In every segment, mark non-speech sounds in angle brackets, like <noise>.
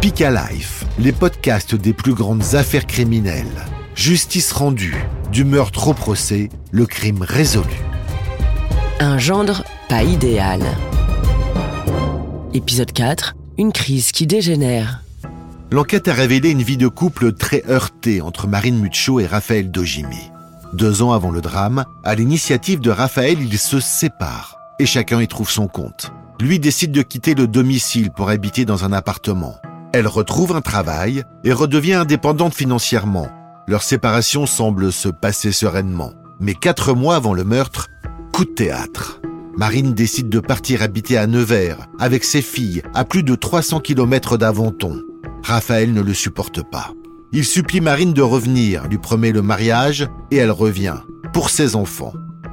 Speak Life, les podcasts des plus grandes affaires criminelles. Justice rendue, du meurtre au procès, le crime résolu. Un gendre pas idéal. Épisode 4. Une crise qui dégénère. L'enquête a révélé une vie de couple très heurtée entre Marine Mucho et Raphaël Dojimi. Deux ans avant le drame, à l'initiative de Raphaël, ils se séparent et chacun y trouve son compte. Lui décide de quitter le domicile pour habiter dans un appartement. Elle retrouve un travail et redevient indépendante financièrement. Leur séparation semble se passer sereinement. Mais quatre mois avant le meurtre, coup de théâtre. Marine décide de partir habiter à Nevers avec ses filles à plus de 300 km d'Aventon. Raphaël ne le supporte pas. Il supplie Marine de revenir, lui promet le mariage, et elle revient, pour ses enfants.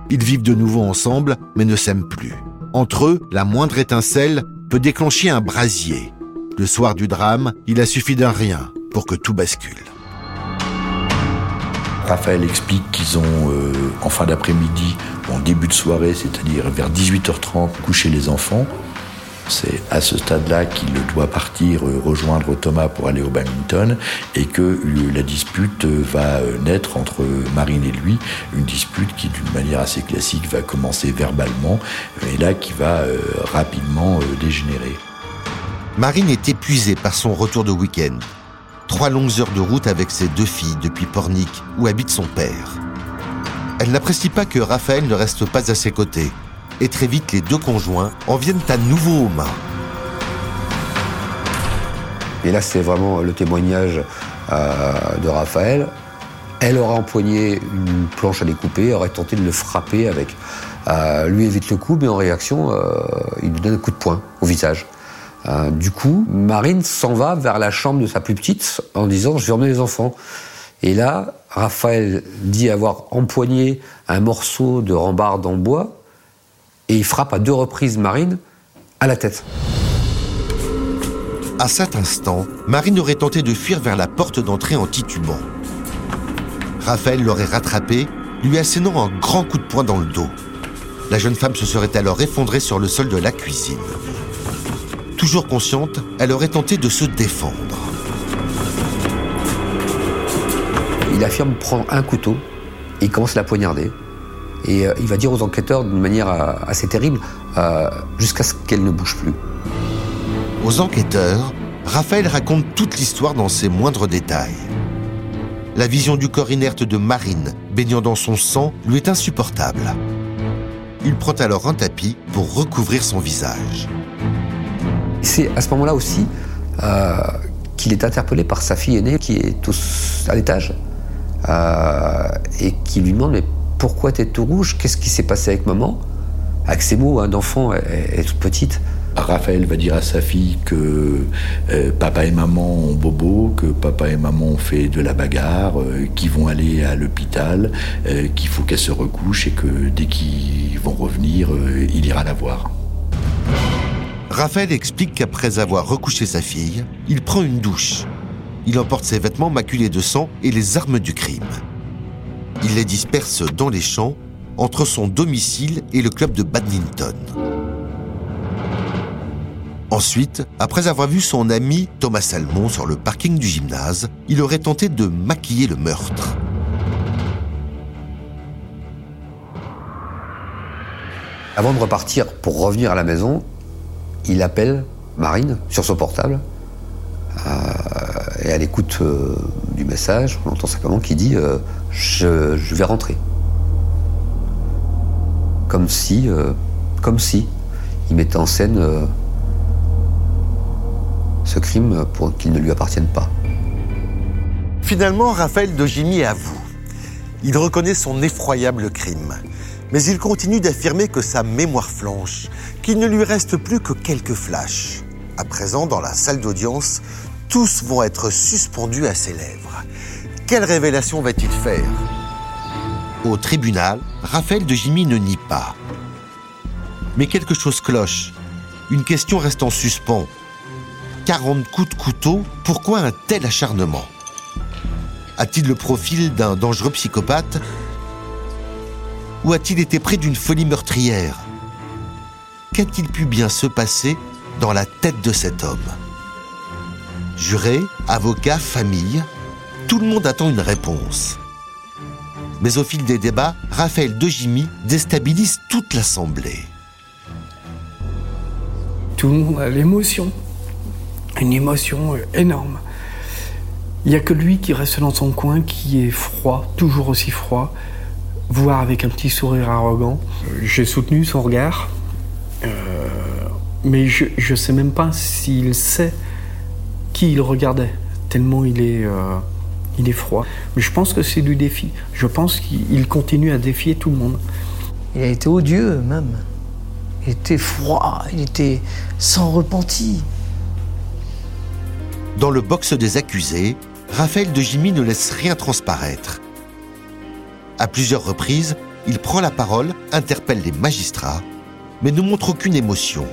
Ils vivent de nouveau ensemble, mais ne s'aiment plus. Entre eux, la moindre étincelle peut déclencher un brasier. Le soir du drame, il a suffi d'un rien pour que tout bascule. Raphaël explique qu'ils ont, euh, en fin d'après-midi, en début de soirée, c'est-à-dire vers 18h30, couché les enfants. C'est à ce stade-là qu'il doit partir euh, rejoindre Thomas pour aller au badminton et que la dispute euh, va naître entre Marine et lui, une dispute qui d'une manière assez classique va commencer verbalement et là qui va rapidement dégénérer. Marine est épuisée par son retour de week-end. Trois longues heures de route avec ses deux filles depuis Pornic où habite son père. Elle n'apprécie pas que Raphaël ne reste pas à ses côtés et très vite les deux conjoints en viennent à nouveau aux mains. Et là, c'est vraiment le témoignage euh, de Raphaël. Elle aura empoigné une planche à découper, aurait tenté de le frapper avec. Euh, lui évite le coup, mais en réaction, euh, il lui donne un coup de poing au visage. Du coup, Marine s'en va vers la chambre de sa plus petite en disant Je vais emmener les enfants. Et là, Raphaël dit avoir empoigné un morceau de rambarde en bois et il frappe à deux reprises Marine à la tête. À cet instant, Marine aurait tenté de fuir vers la porte d'entrée en titubant. Raphaël l'aurait rattrapée, lui assénant un grand coup de poing dans le dos. La jeune femme se serait alors effondrée sur le sol de la cuisine. Toujours consciente, elle aurait tenté de se défendre. Il affirme prendre un couteau et il commence à la poignarder. Et euh, il va dire aux enquêteurs d'une manière euh, assez terrible, euh, jusqu'à ce qu'elle ne bouge plus. Aux enquêteurs, Raphaël raconte toute l'histoire dans ses moindres détails. La vision du corps inerte de Marine baignant dans son sang lui est insupportable. Il prend alors un tapis pour recouvrir son visage. C'est à ce moment-là aussi qu'il est interpellé par sa fille aînée qui est à l'étage et qui lui demande mais pourquoi t'es tout rouge? Qu'est-ce qui s'est passé avec maman? Avec ces mots, un enfant est, toute petite. Raphaël va dire à sa fille que euh, papa et maman ont bobo, que papa et maman ont fait de la bagarre, euh, qu'ils vont aller à l'hôpital, euh, qu'il faut qu'elle se recouche et que dès qu'ils vont revenir, il ira la voir. Raphaël explique qu'après avoir recouché sa fille, il prend une douche. Il emporte ses vêtements maculés de sang et les armes du crime. Il les disperse dans les champs entre son domicile et le club de badminton. Ensuite, après avoir vu son ami Thomas Salmon sur le parking du gymnase, il aurait tenté de maquiller le meurtre. Avant de repartir pour revenir à la maison, il appelle Marine sur son portable. Euh, et à l'écoute euh, du message, on entend simplement qui dit euh, je, vais rentrer. Comme si, comme si il mettait en scène ce crime pour qu'il ne lui appartienne pas. Finalement, Raphaël Dogimi avoue. Il reconnaît son effroyable crime. Mais il continue d'affirmer que sa mémoire flanche, qu'il ne lui reste plus que quelques flashs. À présent, dans la salle d'audience, tous vont être suspendus à ses lèvres. Quelle révélation va-t-il faire? Au tribunal, Raphaël de Jimmy ne nie pas. Mais quelque chose cloche. Une question reste en suspens. 40 coups de couteau, pourquoi un tel acharnement? A-t-il le profil d'un dangereux psychopathe? Ou a-t-il été près d'une folie meurtrière? Qu'a-t-il pu bien se passer dans la tête de cet homme? Jurés, avocats, famille, tout le monde attend une réponse. Mais au fil des débats, Raphaël De Jimmy déstabilise toute l'Assemblée. Tout le monde a l'émotion, une émotion euh, énorme. Il n'y a que lui qui reste dans son coin, qui est froid, toujours aussi froid, voire avec un petit sourire arrogant. J'ai soutenu son regard, euh, mais je ne sais même pas s'il sait qui il regardait, tellement il est, euh, il est froid. Mais je pense que c'est du défi. Je pense qu'il continue à défier tout le monde. Il a été odieux même. Il était froid, il était sans repenti. Dans le box des accusés, Raphaël de Jimmy ne laisse rien transparaître. À plusieurs reprises, il prend la parole, interpelle les magistrats, mais ne montre aucune émotion.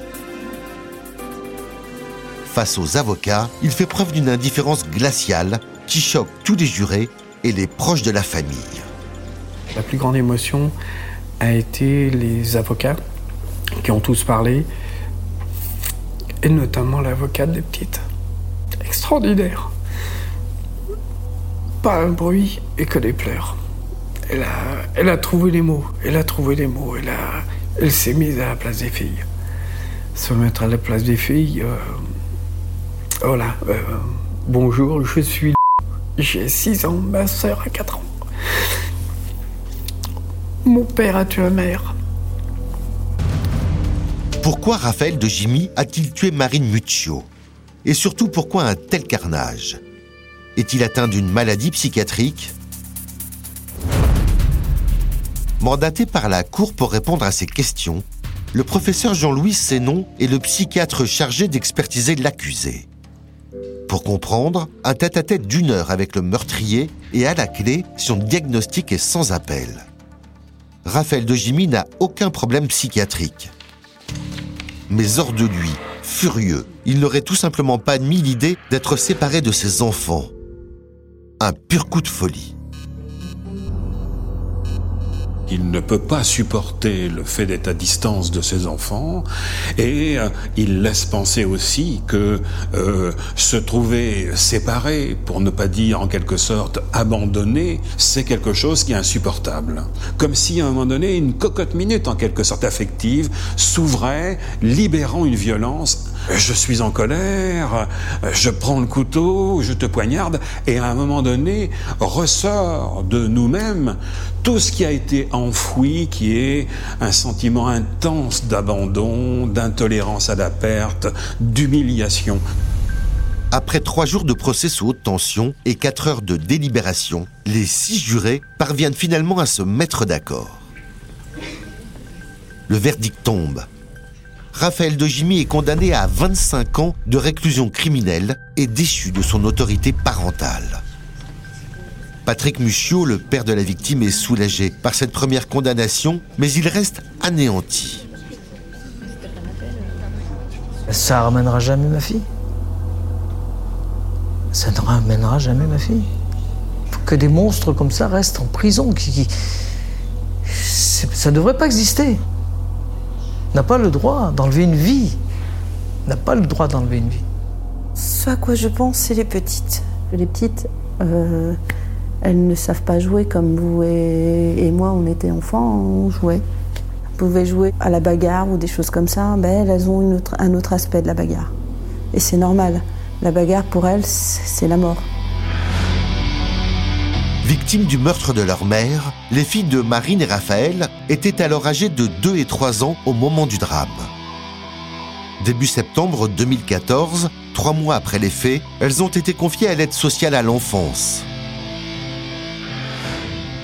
Face aux avocats, il fait preuve d'une indifférence glaciale qui choque tous les jurés et les proches de la famille. La plus grande émotion a été les avocats qui ont tous parlé, et notamment l'avocate des petites. Extraordinaire. Pas un bruit et que des pleurs. Elle a, trouvé les mots, elle a trouvé les mots, elle s'est mise à la place des filles. Se mettre à la place des filles, euh, voilà. euh, bonjour, je suis <laughs> j'ai 6 ans, ma soeur a 4 ans. Mon père a tué ma mère. Pourquoi Raphaël de Jimmy a-t-il tué Marine Muccio? Et surtout, pourquoi un tel carnage? Est-il atteint d'une maladie psychiatrique? Mandaté par la Cour pour répondre à ces questions, le professeur Jean-Louis Sénon est le psychiatre chargé d'expertiser l'accusé. Pour comprendre, un tête-à-tête d'une heure avec le meurtrier et à la clé, son diagnostic est sans appel. Raphaël de Jimmy n'a aucun problème psychiatrique. Mais hors de lui, furieux, il n'aurait tout simplement pas admis l'idée d'être séparé de ses enfants. Un pur coup de folie. Il ne peut pas supporter le fait d'être à distance de ses enfants et euh, il laisse penser aussi que euh, se trouver séparé, pour ne pas dire en quelque sorte abandonné, c'est quelque chose qui est insupportable. Comme si à un moment donné une cocotte minute en quelque sorte affective s'ouvrait, libérant une violence. Je suis en colère, je prends le couteau, je te poignarde et à un moment donné ressort de nous-mêmes tout ce qui a été enfoui, qui est un sentiment intense d'abandon, d'intolérance à la perte, d'humiliation. Après trois jours de procès sous haute tension et quatre heures de délibération, les six jurés parviennent finalement à se mettre d'accord. Le verdict tombe. Raphaël de Jimmy est condamné à 25 ans de réclusion criminelle et déchu de son autorité parentale. Patrick Muccio, le père de la victime, est soulagé par cette première condamnation, mais il reste anéanti. Ça ramènera jamais ma fille. Ça ne ramènera jamais ma fille. Que des monstres comme ça restent en prison. Ça ne devrait pas exister. N'a pas le droit d'enlever une vie. N'a pas le droit d'enlever une vie. Ce à quoi je pense, c'est les petites. Les petites, euh, elles ne savent pas jouer comme vous et, moi, on était enfants, on jouait. On pouvait jouer à la bagarre ou des choses comme ça. Ben, elles, ont un autre aspect de la bagarre. Et c'est normal. La bagarre, pour elles, c'est la mort. Victimes du meurtre de leur mère, les filles de Marine et Raphaël étaient alors âgées de 2 et 3 ans au moment du drame. Début septembre 2014, trois mois après les faits, elles ont été confiées à l'aide sociale à l'enfance.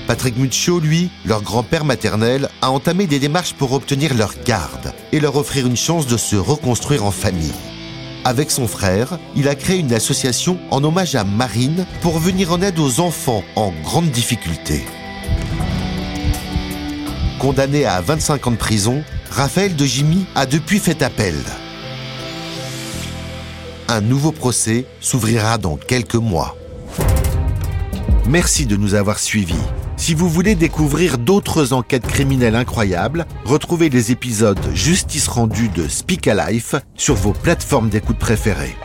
Patrick Muccio, lui, leur grand-père maternel, a entamé des démarches pour obtenir leur garde et leur offrir une chance de se reconstruire en famille. Avec son frère, il a créé une association en hommage à Marine pour venir en aide aux enfants en grande difficulté. Condamné à 25 ans de prison, Raphaël de Jimmy a depuis fait appel. Un nouveau procès s'ouvrira dans quelques mois. Merci de nous avoir suivis. Si vous voulez découvrir d'autres enquêtes criminelles incroyables, retrouvez les épisodes Justice rendue de Speak Alive sur vos plateformes d'écoute préférées.